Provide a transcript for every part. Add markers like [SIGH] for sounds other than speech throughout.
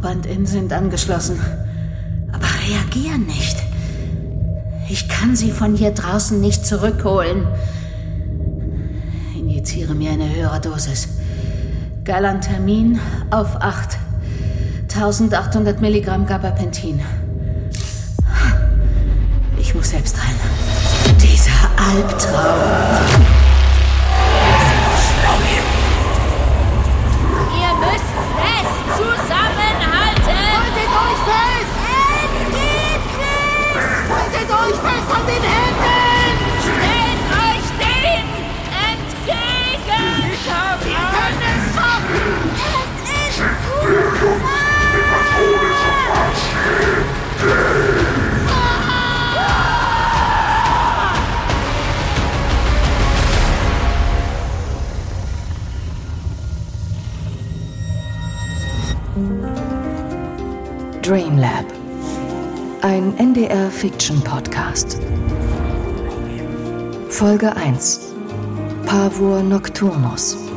Probandin sind angeschlossen, aber reagieren nicht. Ich kann sie von hier draußen nicht zurückholen. Injiziere mir eine höhere Dosis. Galantamin auf 8. 1800 Milligramm Gabapentin. Ich muss selbst rein. Dieser Albtraum. NDR-Fiction-Podcast. Folge 1. Pavur Nocturnus.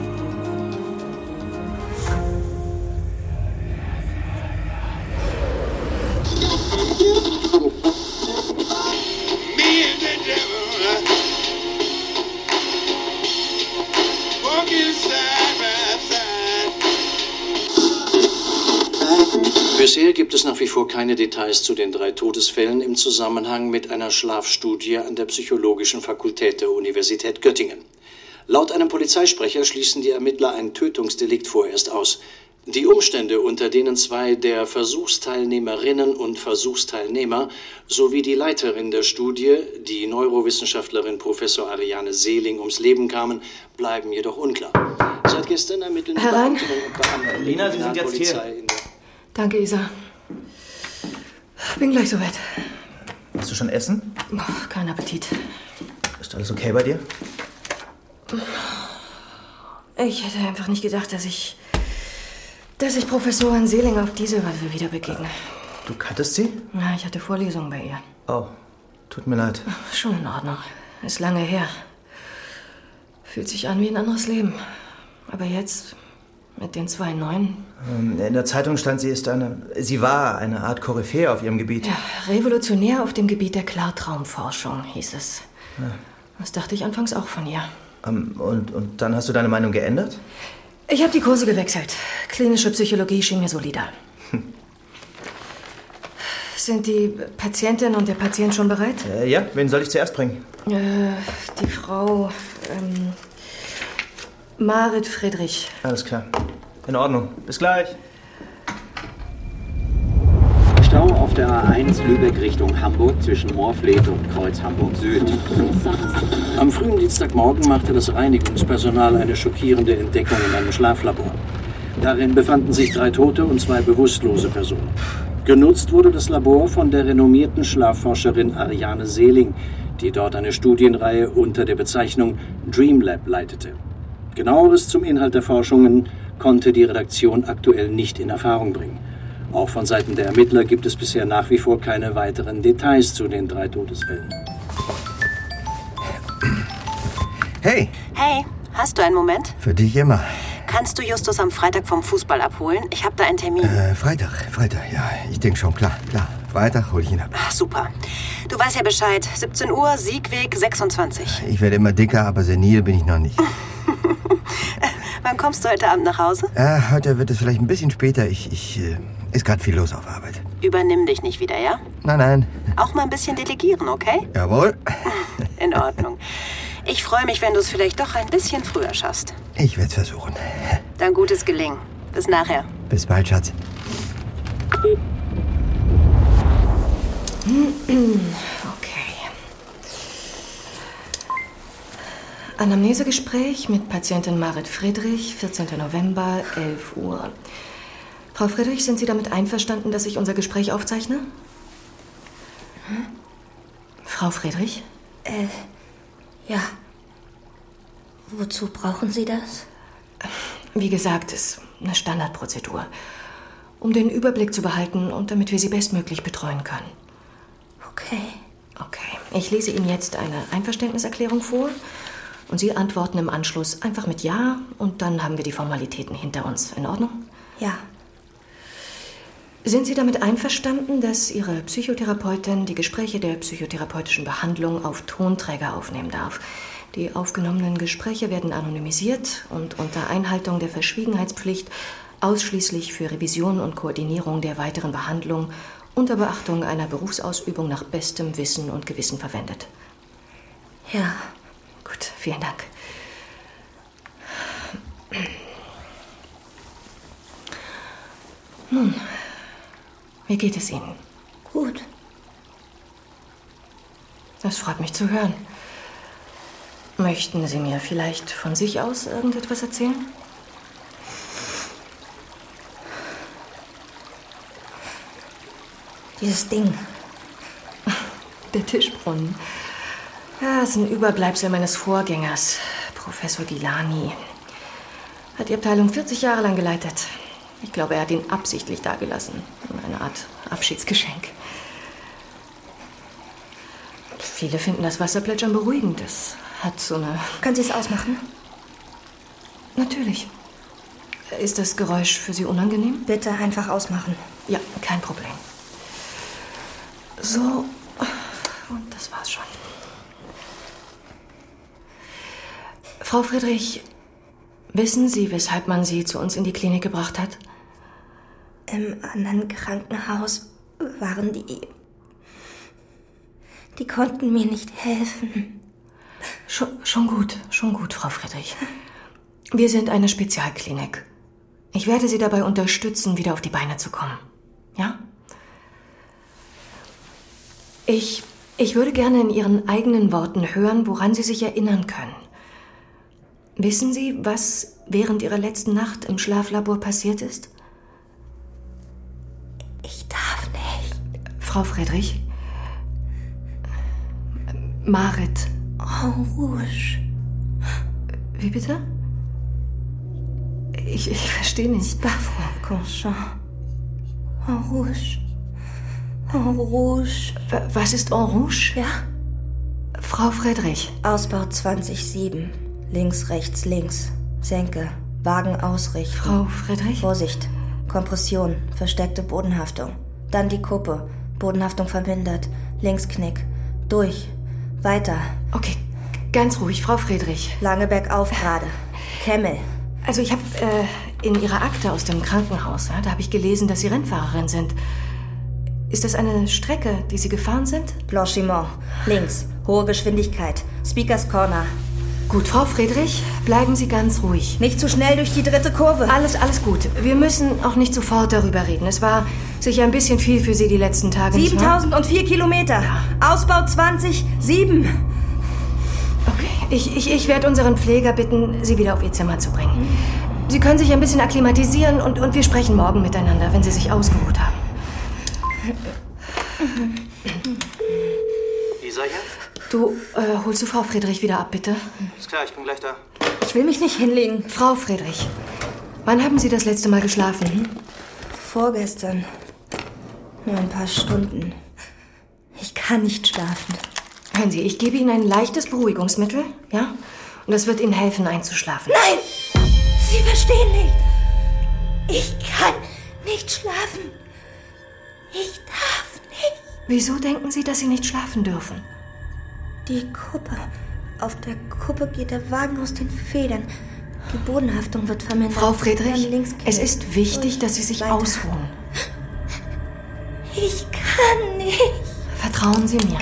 Keine Details zu den drei Todesfällen im Zusammenhang mit einer Schlafstudie an der Psychologischen Fakultät der Universität Göttingen. Laut einem Polizeisprecher schließen die Ermittler ein Tötungsdelikt vorerst aus. Die Umstände, unter denen zwei der Versuchsteilnehmerinnen und Versuchsteilnehmer sowie die Leiterin der Studie, die Neurowissenschaftlerin Professor Ariane Seeling, ums Leben kamen, bleiben jedoch unklar. Seit gestern ermitteln Herein. Beamtinnen und Beamte Lena, Sie sind jetzt hier. Danke, Isa. Bin gleich soweit. Hast du schon Essen? Boah, kein Appetit. Ist alles okay bei dir? Ich hätte einfach nicht gedacht, dass ich. dass ich Professorin Seeling auf diese Weise wieder begegne. Du kanntest sie? Ja, ich hatte Vorlesungen bei ihr. Oh, tut mir leid. Schon in Ordnung. Ist lange her. Fühlt sich an wie ein anderes Leben. Aber jetzt, mit den zwei Neuen. Ähm, In der Zeitung stand, sie ist eine. Sie war eine Art Koryphäe auf ihrem Gebiet. Ja, revolutionär auf dem Gebiet der Klartraumforschung, hieß es. Das dachte ich anfangs auch von ihr. Ähm, Und, und dann hast du deine Meinung geändert? Ich habe die Kurse gewechselt. Klinische Psychologie schien mir solider. Sind die Patientin und der Patient schon bereit? Äh, ja, wen soll ich zuerst bringen? Äh, die Frau ähm, Marit Friedrich. Alles klar. In Ordnung. Bis gleich. Stau auf der A1 Lübeck Richtung Hamburg zwischen Morfleet und Kreuz Hamburg Süd. Am frühen Dienstagmorgen machte das Reinigungspersonal eine schockierende Entdeckung in einem Schlaflabor. Darin befanden sich drei tote und zwei bewusstlose Personen. Genutzt wurde das Labor von der renommierten Schlafforscherin Ariane Seeling, die dort eine Studienreihe unter der Bezeichnung Dreamlab leitete. Genaueres zum Inhalt der Forschungen konnte die Redaktion aktuell nicht in Erfahrung bringen. Auch von Seiten der Ermittler gibt es bisher nach wie vor keine weiteren Details zu den drei Todesfällen. Hey, Hey, hast du einen Moment? für dich immer. Kannst du Justus am Freitag vom Fußball abholen? Ich habe da einen Termin. Äh, Freitag, Freitag, ja, ich denke schon, klar, klar. Freitag hol ich ihn ab. Ach, super. Du weißt ja Bescheid. 17 Uhr, Siegweg 26. Ich werde immer dicker, aber senil bin ich noch nicht. [LAUGHS] Wann kommst du heute Abend nach Hause? Äh, heute wird es vielleicht ein bisschen später. Ich, ich, äh, ist gerade viel los auf Arbeit. Übernimm dich nicht wieder, ja? Nein, nein. Auch mal ein bisschen delegieren, okay? Jawohl. In Ordnung. Ich freue mich, wenn du es vielleicht doch ein bisschen früher schaffst. Ich werde es versuchen. Dann gutes Gelingen. Bis nachher. Bis bald, Schatz. [CLEARS THROAT] Okay. Anamnesegespräch mit Patientin Marit Friedrich, 14. November, 11 Uhr. Frau Friedrich, sind Sie damit einverstanden, dass ich unser Gespräch aufzeichne? Hm? Frau Friedrich? Äh, ja. Wozu brauchen Sie das? Wie gesagt, ist eine Standardprozedur. Um den Überblick zu behalten und damit wir Sie bestmöglich betreuen können. Okay. Okay, ich lese Ihnen jetzt eine Einverständniserklärung vor und Sie antworten im Anschluss einfach mit Ja und dann haben wir die Formalitäten hinter uns. In Ordnung? Ja. Sind Sie damit einverstanden, dass Ihre Psychotherapeutin die Gespräche der psychotherapeutischen Behandlung auf Tonträger aufnehmen darf? Die aufgenommenen Gespräche werden anonymisiert und unter Einhaltung der Verschwiegenheitspflicht ausschließlich für Revision und Koordinierung der weiteren Behandlung unter Beachtung einer Berufsausübung nach bestem Wissen und Gewissen verwendet. Ja. Gut, vielen Dank. Nun, wie geht es Ihnen? Gut. Das freut mich zu hören. Möchten Sie mir vielleicht von sich aus irgendetwas erzählen? Dieses Ding. Der Tischbrunnen. Ja, ist ein Überbleibsel meines Vorgängers, Professor Gilani. Hat die Abteilung 40 Jahre lang geleitet. Ich glaube, er hat ihn absichtlich dagelassen. Eine Art Abschiedsgeschenk. Viele finden das Wasserplätschern beruhigend. Es hat so eine. Können Sie es ausmachen? Natürlich. Ist das Geräusch für Sie unangenehm? Bitte einfach ausmachen. Ja, kein Problem. So. Und das war's schon. Frau Friedrich, wissen Sie, weshalb man Sie zu uns in die Klinik gebracht hat? Im anderen Krankenhaus waren die. Die konnten mir nicht helfen. Schon, schon gut, schon gut, Frau Friedrich. Wir sind eine Spezialklinik. Ich werde Sie dabei unterstützen, wieder auf die Beine zu kommen. Ja? Ich, ich würde gerne in Ihren eigenen Worten hören, woran Sie sich erinnern können. Wissen Sie, was während Ihrer letzten Nacht im Schlaflabor passiert ist? Ich darf nicht. Frau Friedrich? Marit. En Rouge. Wie bitte? Ich, ich verstehe nicht. Conchant. En Rouge. En Rouge. Was ist En Rouge? Ja. Frau Friedrich. Ausbau 2007. Links, rechts, links. Senke. Wagen ausrichten. Frau Friedrich? Vorsicht. Kompression. Versteckte Bodenhaftung. Dann die Kuppe. Bodenhaftung vermindert. Linksknick. Durch. Weiter. Okay, ganz ruhig, Frau Friedrich. Lange bergauf gerade. Kemmel. Also ich habe äh, in Ihrer Akte aus dem Krankenhaus, ja, da habe ich gelesen, dass Sie Rennfahrerin sind. Ist das eine Strecke, die Sie gefahren sind? Blanchiment. Links. Hohe Geschwindigkeit. Speakers Corner. Gut, Frau Friedrich, bleiben Sie ganz ruhig. Nicht zu schnell durch die dritte Kurve. Alles, alles gut. Wir müssen auch nicht sofort darüber reden. Es war sicher ein bisschen viel für Sie die letzten Tage. nicht wahr? 7004 Kilometer. Ausbau 20, 7. Okay, ich, ich, ich werde unseren Pfleger bitten, Sie wieder auf Ihr Zimmer zu bringen. Sie können sich ein bisschen akklimatisieren und, und wir sprechen morgen miteinander, wenn Sie sich ausgeruht haben. Isa hier? Du, äh, holst du Frau Friedrich wieder ab, bitte? Ist klar, ich bin gleich da. Ich will mich nicht hinlegen. Frau Friedrich, wann haben Sie das letzte Mal geschlafen? Hm? Vorgestern. Nur ein paar Stunden. Ich kann nicht schlafen. Hören Sie, ich gebe Ihnen ein leichtes Beruhigungsmittel, ja? Und das wird Ihnen helfen, einzuschlafen. Nein! Sie verstehen nicht. Ich kann nicht schlafen. Ich darf nicht. Wieso denken Sie, dass Sie nicht schlafen dürfen? Die Kuppe. Auf der Kuppe geht der Wagen aus den Federn. Die Bodenhaftung wird vermindert. Frau Friedrich, links es ist wichtig, dass Sie sich Weiter. ausruhen. Ich kann nicht. Vertrauen Sie mir.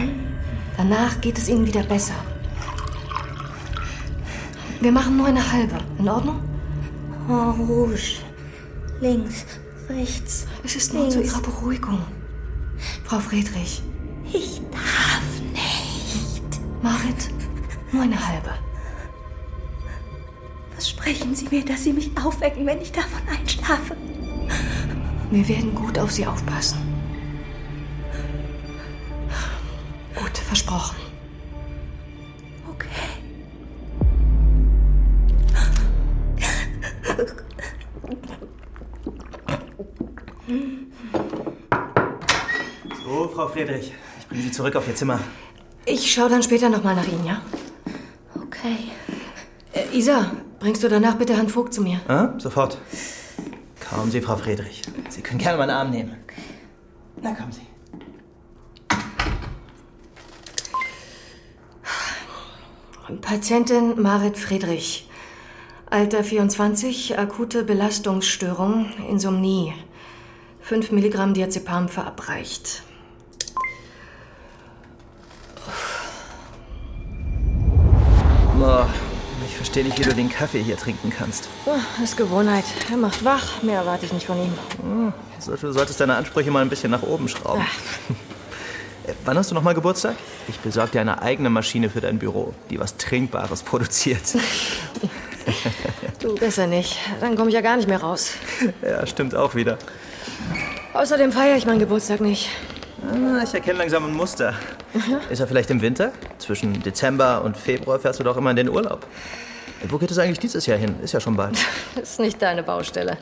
Danach geht es Ihnen wieder besser. Wir machen nur eine halbe. In Ordnung? En Rouge. Links, rechts. Es ist nur zu Ihrer Beruhigung. Frau Friedrich. Ich darf. Marit, nur eine halbe. Versprechen Sie mir, dass Sie mich aufwecken, wenn ich davon einschlafe. Wir werden gut auf Sie aufpassen. Gut, versprochen. Okay. So, Frau Friedrich, ich bringe Sie zurück auf Ihr Zimmer. Ich schaue dann später nochmal nach Ihnen, ja? Okay. Äh, Isa, bringst du danach bitte Herrn Vogt zu mir? Ah, sofort. Kommen Sie, Frau Friedrich. Sie können gerne meinen Arm nehmen. Na, kommen Sie. Patientin Marit Friedrich. Alter 24, akute Belastungsstörung, Insomnie. 5 Milligramm Diazepam verabreicht. Boah, ich verstehe nicht, wie du den Kaffee hier trinken kannst. Oh, das ist Gewohnheit. Er macht wach. Mehr erwarte ich nicht von ihm. Hm, du solltest deine Ansprüche mal ein bisschen nach oben schrauben. [LAUGHS] Äh, Wann hast du nochmal Geburtstag? Ich besorge dir eine eigene Maschine für dein Büro, die was Trinkbares produziert. [LAUGHS] Du, besser nicht. Dann komme ich ja gar nicht mehr raus. [LAUGHS] ja, stimmt auch wieder. Außerdem feiere ich meinen Geburtstag nicht. Ah, ich erkenne langsam ein Muster. Ist er vielleicht im Winter? Zwischen Dezember und Februar fährst du doch immer in den Urlaub. Wo geht es eigentlich dieses Jahr hin? Ist ja schon bald. Das [LAUGHS] ist nicht deine Baustelle.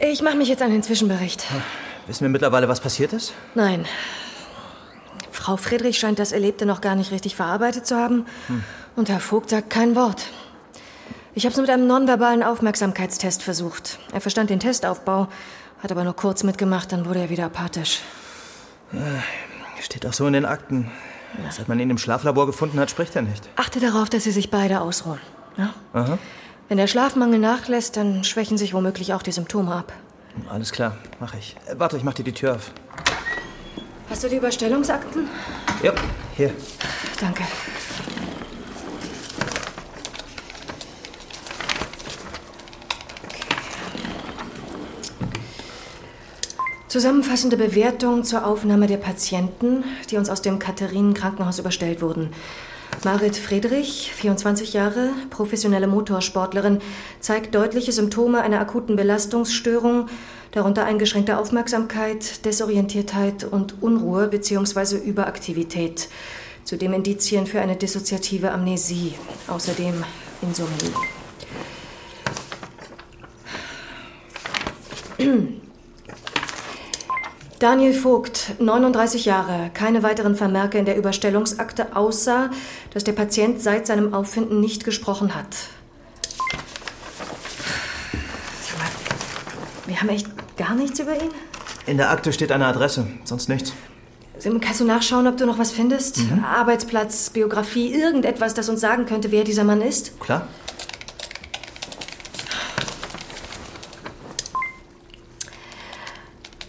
Ich mache mich jetzt an den Zwischenbericht. Wissen wir mittlerweile, was passiert ist? Nein. Frau Friedrich scheint das Erlebte noch gar nicht richtig verarbeitet zu haben. Hm. Und Herr Vogt sagt kein Wort. Ich habe es mit einem nonverbalen Aufmerksamkeitstest versucht. Er verstand den Testaufbau, hat aber nur kurz mitgemacht, dann wurde er wieder apathisch. Äh, Steht auch so in den Akten. Seit man ihn im Schlaflabor gefunden hat, spricht er nicht. Achte darauf, dass Sie sich beide ausruhen. Ja? Aha. Wenn der Schlafmangel nachlässt, dann schwächen sich womöglich auch die Symptome ab. Alles klar, mache ich. Äh, warte, ich mach dir die Tür auf. Hast du die Überstellungsakten? Ja, hier. Danke. Zusammenfassende Bewertung zur Aufnahme der Patienten, die uns aus dem Katharinen-Krankenhaus überstellt wurden. Marit Friedrich, 24 Jahre, professionelle Motorsportlerin, zeigt deutliche Symptome einer akuten Belastungsstörung, darunter eingeschränkte Aufmerksamkeit, Desorientiertheit und Unruhe bzw. Überaktivität. Zudem Indizien für eine dissoziative Amnesie, außerdem Insomnie. [CLEARS THROAT] Daniel Vogt, 39 Jahre, keine weiteren Vermerke in der Überstellungsakte, außer dass der Patient seit seinem Auffinden nicht gesprochen hat. Wir haben echt gar nichts über ihn? In der Akte steht eine Adresse, sonst nichts. Sim, Kannst du nachschauen, ob du noch was findest? Arbeitsplatz, Biografie, irgendetwas, das uns sagen könnte, wer dieser Mann ist? Klar?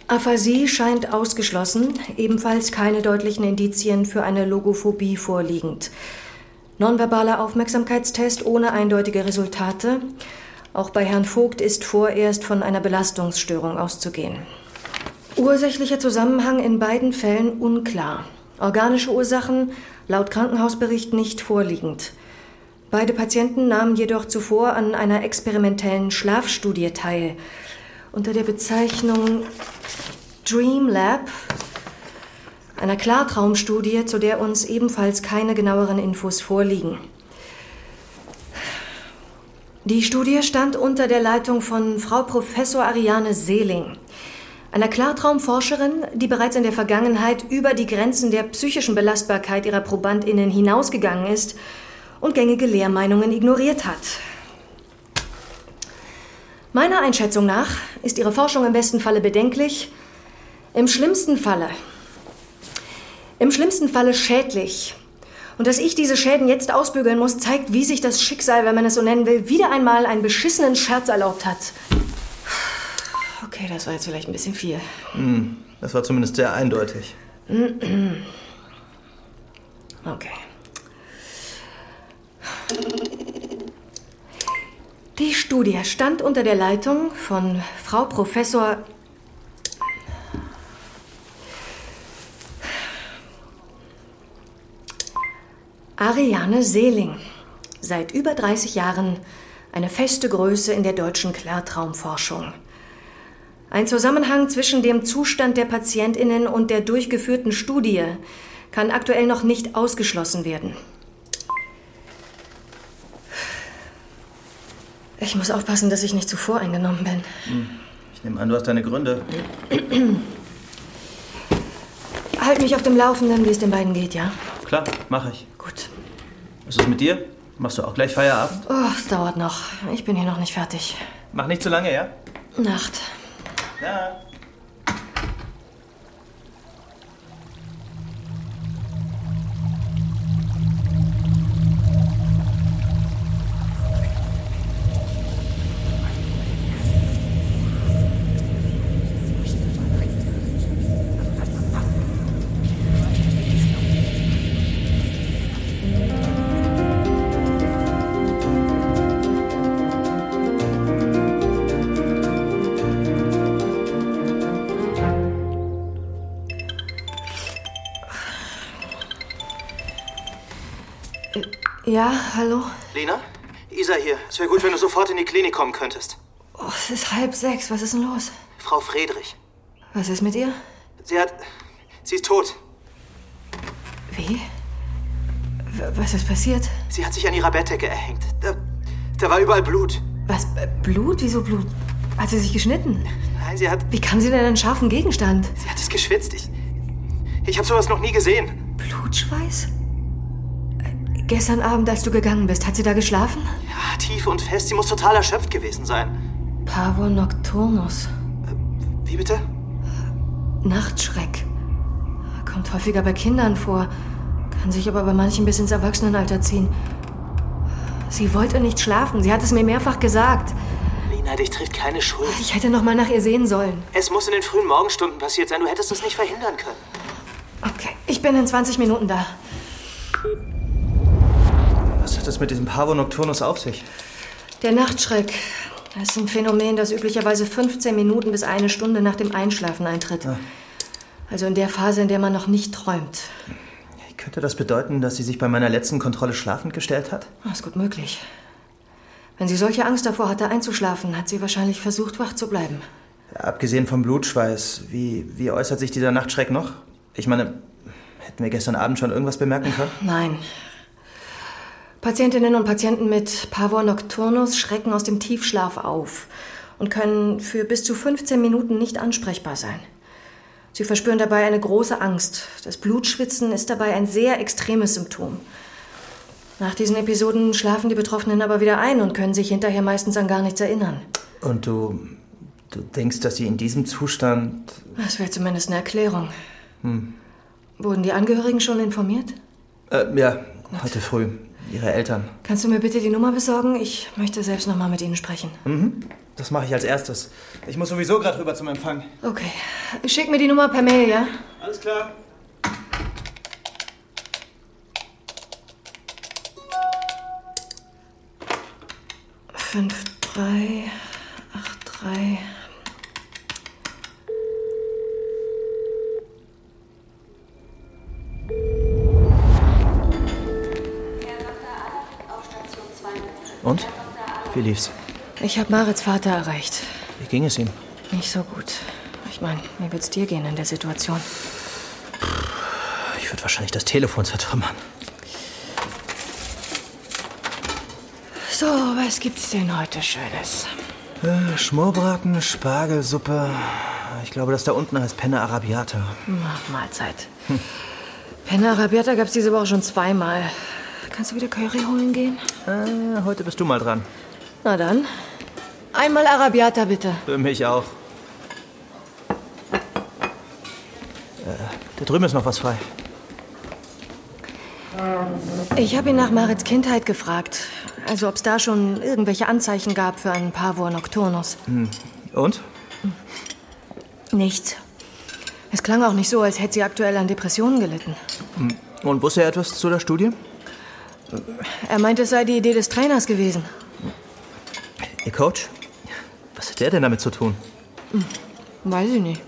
Aphasie scheint ausgeschlossen, ebenfalls keine deutlichen Indizien für eine Logophobie vorliegend. Nonverbaler Aufmerksamkeitstest ohne eindeutige Resultate. Auch bei Herrn Vogt ist vorerst von einer Belastungsstörung auszugehen. Ursächlicher Zusammenhang in beiden Fällen unklar. Organische Ursachen laut Krankenhausbericht nicht vorliegend. Beide Patienten nahmen jedoch zuvor an einer experimentellen Schlafstudie teil. Unter der Bezeichnung Dream Lab, einer Klartraumstudie, zu der uns ebenfalls keine genaueren Infos vorliegen. Die Studie stand unter der Leitung von Frau Professor Ariane Seeling, einer Klartraumforscherin, die bereits in der Vergangenheit über die Grenzen der psychischen Belastbarkeit ihrer Probandinnen hinausgegangen ist und gängige Lehrmeinungen ignoriert hat. Meiner Einschätzung nach ist ihre Forschung im besten Falle bedenklich, im schlimmsten Falle, im schlimmsten Falle schädlich. Und dass ich diese Schäden jetzt ausbügeln muss, zeigt, wie sich das Schicksal, wenn man es so nennen will, wieder einmal einen beschissenen Scherz erlaubt hat. Okay, das war jetzt vielleicht ein bisschen viel. Hm, das war zumindest sehr eindeutig. Okay. Die Studie stand unter der Leitung von Frau Professor Ariane Seeling. Seit über 30 Jahren eine feste Größe in der deutschen Klartraumforschung. Ein Zusammenhang zwischen dem Zustand der Patientinnen und der durchgeführten Studie kann aktuell noch nicht ausgeschlossen werden. Ich muss aufpassen, dass ich nicht zu voreingenommen bin. Ich nehme an, du hast deine Gründe. [CLEARS THROAT] Halt mich auf dem Laufenden, wie es den beiden geht, ja? Klar, mache ich. Gut. Was ist mit dir? Machst du auch gleich Feierabend? Oh, es dauert noch. Ich bin hier noch nicht fertig. Mach nicht zu lange, ja? Nacht. Ja. Ja, hallo? Lena? Isa hier. Es wäre gut, wenn du sofort in die Klinik kommen könntest. Oh, es ist halb sechs. Was ist denn los? Frau Friedrich. Was ist mit ihr? Sie hat. Sie ist tot. Wie? Was ist passiert? Sie hat sich an ihrer Bettdecke erhängt. Da, da war überall Blut. Was? Blut? Wieso Blut? Hat sie sich geschnitten? Nein, sie hat. Wie kam sie denn an einen scharfen Gegenstand? Sie hat es geschwitzt. Ich. Ich habe sowas noch nie gesehen. Blutschweiß? Äh, Gestern Abend, als du gegangen bist, hat sie da geschlafen? Ja, tief und fest. Sie muss total erschöpft gewesen sein. Pavor nocturnus. Wie bitte? Nachtschreck. Kommt häufiger bei Kindern vor, kann sich aber bei manchen bis ins Erwachsenenalter ziehen. Sie wollte nicht schlafen, sie hat es mir mehrfach gesagt. Lena, dich trifft keine Schuld. Ich hätte noch mal nach ihr sehen sollen. Es muss in den frühen Morgenstunden passiert sein. Du hättest es nicht verhindern können. Okay, ich bin in 20 Minuten da. Was hat das mit diesem Pavo Nocturnus auf sich? Der Nachtschreck. Das ist ein Phänomen, das üblicherweise 15 Minuten bis eine Stunde nach dem Einschlafen eintritt. Also in der Phase, in der man noch nicht träumt. Könnte das bedeuten, dass sie sich bei meiner letzten Kontrolle schlafend gestellt hat? Das ist gut möglich. Wenn sie solche Angst davor hatte, einzuschlafen, hat sie wahrscheinlich versucht, wach zu bleiben. Ja, abgesehen vom Blutschweiß, wie, wie äußert sich dieser Nachtschreck noch? Ich meine, hätten wir gestern Abend schon irgendwas bemerken können? Nein. Patientinnen und Patienten mit Pavor nocturnus schrecken aus dem Tiefschlaf auf und können für bis zu 15 Minuten nicht ansprechbar sein. Sie verspüren dabei eine große Angst. Das Blutschwitzen ist dabei ein sehr extremes Symptom. Nach diesen Episoden schlafen die Betroffenen aber wieder ein und können sich hinterher meistens an gar nichts erinnern. Und du, du denkst, dass sie in diesem Zustand... Das wäre zumindest eine Erklärung. Hm. Wurden die Angehörigen schon informiert? Äh, ja, heute früh. Ihre Eltern. Kannst du mir bitte die Nummer besorgen? Ich möchte selbst noch mal mit ihnen sprechen. Mhm. Das mache ich als erstes. Ich muss sowieso gerade rüber zum Empfang. Okay. Schick mir die Nummer per Mail, ja? Alles klar. Fünf, drei, acht, drei. Wie lief's? Ich habe Marits Vater erreicht. Wie ging es ihm? Nicht so gut. Ich meine, wie wird's dir gehen in der Situation? Ich würde wahrscheinlich das Telefon zertrümmern. So, was gibt's denn heute Schönes? Äh, Schmorbraten, Spargelsuppe. Ich glaube, das da unten heißt Penne Arabiata. Na, Mahlzeit. Penne Arabiata gab's diese Woche schon zweimal. Kannst du wieder Curry holen gehen? Äh, heute bist du mal dran. Na dann. Einmal Arabiata, bitte. Für mich auch. Äh, da drüben ist noch was frei. Ich habe ihn nach Marits Kindheit gefragt. Also, ob es da schon irgendwelche Anzeichen gab für einen Pavor nocturnus. Hm. Und? Nichts. Es klang auch nicht so, als hätte sie aktuell an Depressionen gelitten. Hm. Und wusste er etwas zu der Studie? Er meinte, es sei die Idee des Trainers gewesen. Ihr Coach? Was hat der denn damit zu tun? Hm, Weiß ich nicht.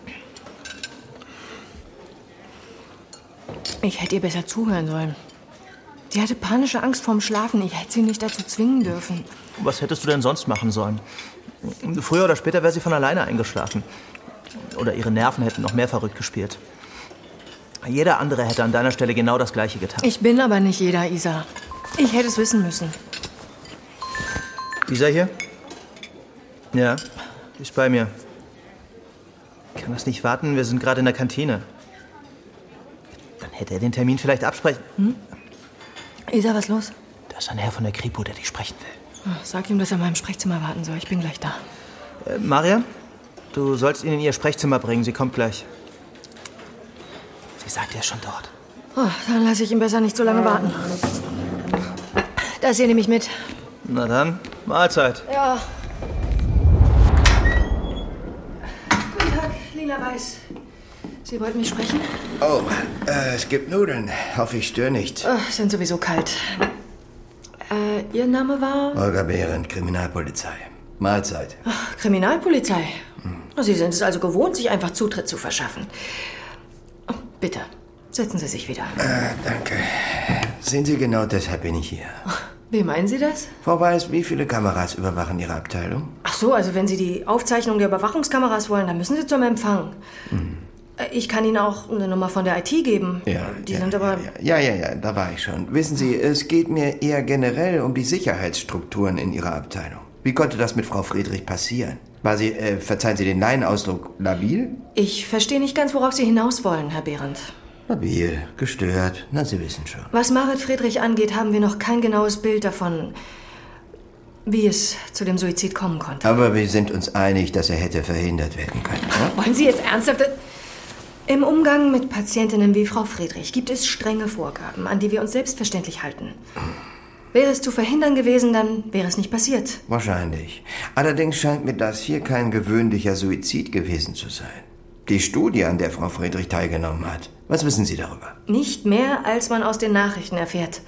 Ich hätte ihr besser zuhören sollen. Sie hatte panische Angst vorm Schlafen. Ich hätte sie nicht dazu zwingen dürfen. Was hättest du denn sonst machen sollen? Früher oder später wäre sie von alleine eingeschlafen. Oder ihre Nerven hätten noch mehr verrückt gespielt. Jeder andere hätte an deiner Stelle genau das Gleiche getan. Ich bin aber nicht jeder, Isa. Ich hätte es wissen müssen. Isa hier? Ja, ist bei mir. Kann das nicht warten? Wir sind gerade in der Kantine. Dann hätte er den Termin vielleicht absprechen. Hm? Isa, was los? Da ist ein Herr von der Kripo, der dich sprechen will. Oh, Sag ihm, dass er in meinem Sprechzimmer warten soll. Ich bin gleich da. Äh, Maria, du sollst ihn in ihr Sprechzimmer bringen. Sie kommt gleich. Sie sagt, er ist schon dort. Oh, dann lasse ich ihn besser nicht so lange warten. Das hier nehme ich mit. Na dann, Mahlzeit. Ja. Lila Weiß. Sie wollten mich sprechen? Oh, äh, es gibt Nudeln. Hoffe, ich störe nicht. Oh, sind sowieso kalt. Äh, Ihr Name war? Olga Behrendt, Kriminalpolizei. Mahlzeit. Ach, Kriminalpolizei. Oh, Sie sind es also gewohnt, sich einfach Zutritt zu verschaffen. Oh, bitte, setzen Sie sich wieder. Äh, danke. Sehen Sie, genau deshalb bin ich hier. Wie meinen Sie das? Frau Weiß, wie viele Kameras überwachen Ihre Abteilung? Ach so, also wenn Sie die Aufzeichnung der Überwachungskameras wollen, dann müssen Sie zum Empfang. Äh, Ich kann Ihnen auch eine Nummer von der IT geben. Ja, Die ja, sind aber. Ja, ja, ja, da war ich schon. Wissen Sie, es geht mir eher generell um die Sicherheitsstrukturen in Ihrer Abteilung. Wie konnte das mit Frau Friedrich passieren? War sie, äh, verzeihen Sie den Laienausdruck, labil? Ich verstehe nicht ganz, worauf Sie hinaus wollen, Herr Behrendt. Labil, gestört, na, Sie wissen schon. Was Marit Friedrich angeht, haben wir noch kein genaues Bild davon, wie es zu dem Suizid kommen konnte. Aber wir sind uns einig, dass er hätte verhindert werden können. Ja? Wollen Sie jetzt ernsthaft. Im Umgang mit Patientinnen wie Frau Friedrich gibt es strenge Vorgaben, an die wir uns selbstverständlich halten. Wäre es zu verhindern gewesen, dann wäre es nicht passiert. Wahrscheinlich. Allerdings scheint mir das hier kein gewöhnlicher Suizid gewesen zu sein. Die Studie, an der Frau Friedrich teilgenommen hat. Was wissen Sie darüber? Nicht mehr, als man aus den Nachrichten erfährt.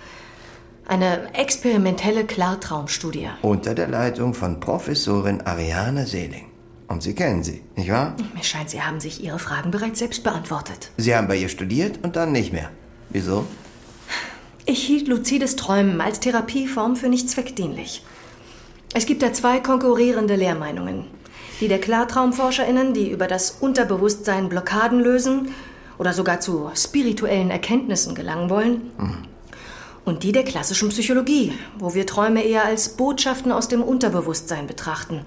Eine experimentelle Klartraumstudie. Unter der Leitung von Professorin Ariane Seeling. Und Sie kennen sie, nicht wahr? Mir scheint, Sie haben sich Ihre Fragen bereits selbst beantwortet. Sie haben bei ihr studiert und dann nicht mehr. Wieso? Ich hielt luzides Träumen als Therapieform für nicht zweckdienlich. Es gibt da zwei konkurrierende Lehrmeinungen. Die der KlartraumforscherInnen, die über das Unterbewusstsein Blockaden lösen oder sogar zu spirituellen Erkenntnissen gelangen wollen. Und die der klassischen Psychologie, wo wir Träume eher als Botschaften aus dem Unterbewusstsein betrachten,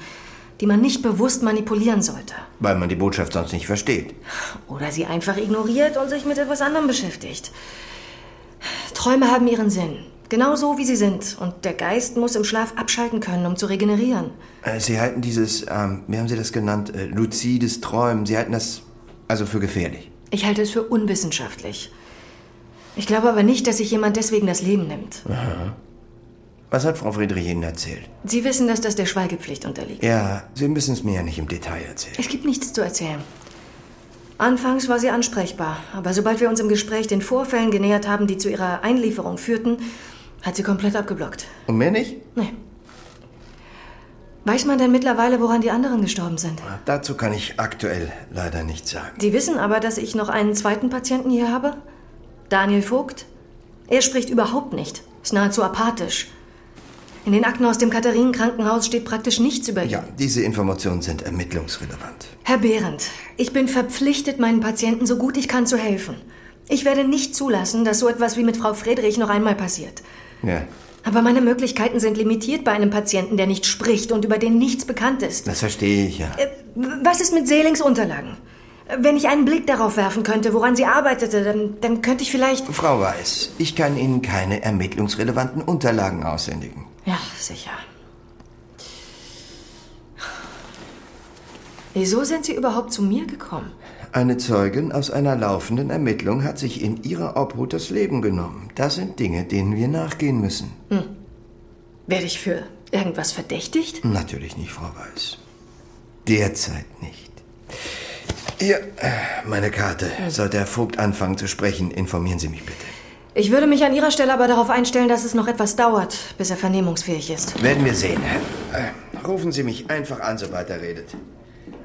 die man nicht bewusst manipulieren sollte. Weil man die Botschaft sonst nicht versteht. Oder sie einfach ignoriert und sich mit etwas anderem beschäftigt. Träume haben ihren Sinn. Genau so, wie sie sind. Und der Geist muss im Schlaf abschalten können, um zu regenerieren. Äh, Sie halten dieses, ähm, wie haben Sie das genannt, äh, luzides Träumen, Sie halten das also für gefährlich. Ich halte es für unwissenschaftlich. Ich glaube aber nicht, dass sich jemand deswegen das Leben nimmt. Aha. Was hat Frau Friedrich Ihnen erzählt? Sie wissen, dass das der Schweigepflicht unterliegt. Ja, Sie müssen es mir ja nicht im Detail erzählen. Es gibt nichts zu erzählen. Anfangs war sie ansprechbar, aber sobald wir uns im Gespräch den Vorfällen genähert haben, die zu ihrer Einlieferung führten, hat sie komplett abgeblockt. Und mehr nicht? Nee. Weiß man denn mittlerweile, woran die anderen gestorben sind? Dazu kann ich aktuell leider nichts sagen. Sie wissen aber, dass ich noch einen zweiten Patienten hier habe? Daniel Vogt? Er spricht überhaupt nicht. Ist nahezu apathisch. In den Akten aus dem Katharinen-Krankenhaus steht praktisch nichts über ihn. Ja, diese Informationen sind ermittlungsrelevant. Herr Behrendt, ich bin verpflichtet, meinen Patienten so gut ich kann zu helfen. Ich werde nicht zulassen, dass so etwas wie mit Frau Friedrich noch einmal passiert. Ja, Aber meine Möglichkeiten sind limitiert bei einem Patienten, der nicht spricht und über den nichts bekannt ist. das verstehe ich ja. Äh, Was ist mit Seelings Unterlagen? Wenn ich einen Blick darauf werfen könnte, woran sie arbeitete, dann, dann könnte ich vielleicht. Frau Weiß, ich kann Ihnen keine ermittlungsrelevanten Unterlagen aushändigen. Ja, sicher. Wieso sind Sie überhaupt zu mir gekommen? Eine Zeugin aus einer laufenden Ermittlung hat sich in ihrer Obhut das Leben genommen. Das sind Dinge, denen wir nachgehen müssen. Hm. Werde ich für irgendwas verdächtigt? Natürlich nicht, Frau Weiß. Derzeit nicht. Hier, meine Karte. Sollte Herr Vogt anfangen zu sprechen, informieren Sie mich bitte. Ich würde mich an Ihrer Stelle aber darauf einstellen, dass es noch etwas dauert, bis er vernehmungsfähig ist. Werden wir sehen. Äh, rufen Sie mich einfach an, sobald er redet.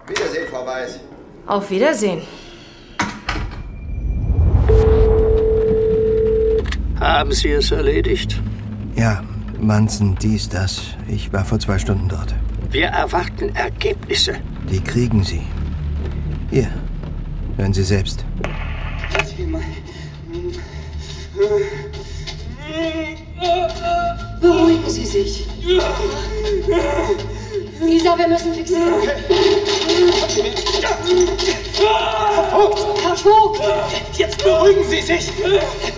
Wiedersehen, Frau Weiß. Auf Wiedersehen. Haben Sie es erledigt? Ja, Manson, dies, das. Ich war vor zwei Stunden dort. Wir erwarten Ergebnisse. Die kriegen Sie. Hier, hören Sie selbst. Beruhigen Sie sich. Lisa, wir müssen fixieren. Herr Vogt! Jetzt beruhigen Sie sich!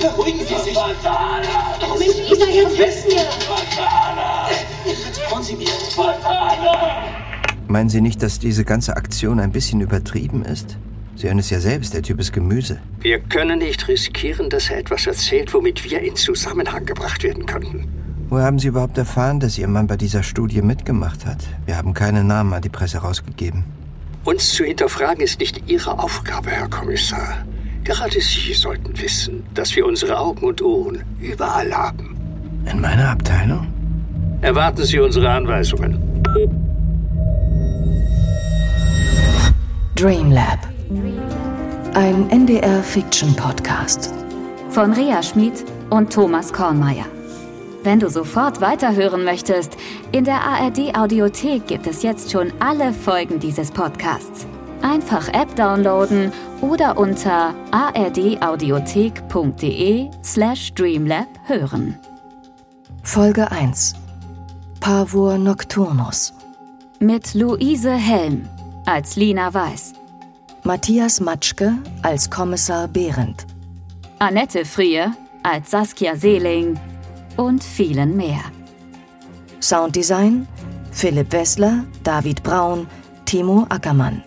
Beruhigen Sie sich! Oh Mensch, Lisa, jetzt wissen wir! Vertrauen Sie mir! Meinen Sie nicht, dass diese ganze Aktion ein bisschen übertrieben ist? Sie hören es ja selbst, der Typ ist Gemüse. Wir können nicht riskieren, dass er etwas erzählt, womit wir in Zusammenhang gebracht werden könnten. Woher haben Sie überhaupt erfahren, dass Ihr Mann bei dieser Studie mitgemacht hat? Wir haben keine Namen an die Presse rausgegeben. Uns zu hinterfragen ist nicht Ihre Aufgabe, Herr Kommissar. Gerade Sie sollten wissen, dass wir unsere Augen und Ohren überall haben. In meiner Abteilung? Erwarten Sie unsere Anweisungen. Dreamlab. Ein NDR-Fiction-Podcast. Von Rea Schmid und Thomas Kornmeier. Wenn du sofort weiterhören möchtest, in der ARD-Audiothek gibt es jetzt schon alle Folgen dieses Podcasts. Einfach App downloaden oder unter ardaudiothek.de slash dreamlab hören. Folge 1 Pavur Nocturnus Mit Luise Helm als Lina Weiß. Matthias Matschke als Kommissar Behrendt. Annette Frier als Saskia Seeling und vielen mehr. Sounddesign Philipp Wessler, David Braun, Timo Ackermann.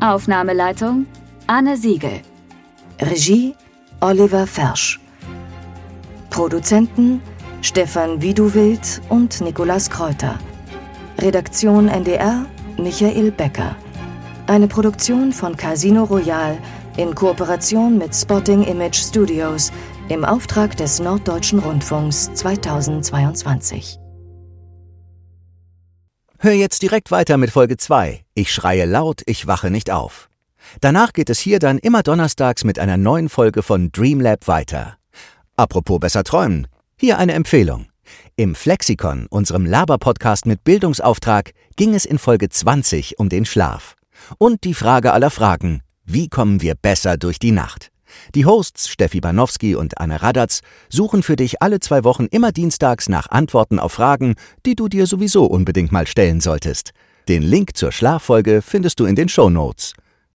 Aufnahmeleitung Anne Siegel. Regie Oliver Fersch. Produzenten Stefan Widuwild und Nikolas Kräuter. Redaktion NDR Michael Becker. Eine Produktion von Casino Royal in Kooperation mit Spotting Image Studios im Auftrag des Norddeutschen Rundfunks 2022. Hör jetzt direkt weiter mit Folge 2. Ich schreie laut, ich wache nicht auf. Danach geht es hier dann immer donnerstags mit einer neuen Folge von Dreamlab weiter. Apropos besser träumen, hier eine Empfehlung. Im Flexikon, unserem Laber-Podcast mit Bildungsauftrag, ging es in Folge 20 um den Schlaf. Und die Frage aller Fragen, wie kommen wir besser durch die Nacht? Die Hosts Steffi Banowski und Anne Radatz suchen für dich alle zwei Wochen immer dienstags nach Antworten auf Fragen, die du dir sowieso unbedingt mal stellen solltest. Den Link zur Schlaffolge findest du in den Show Notes.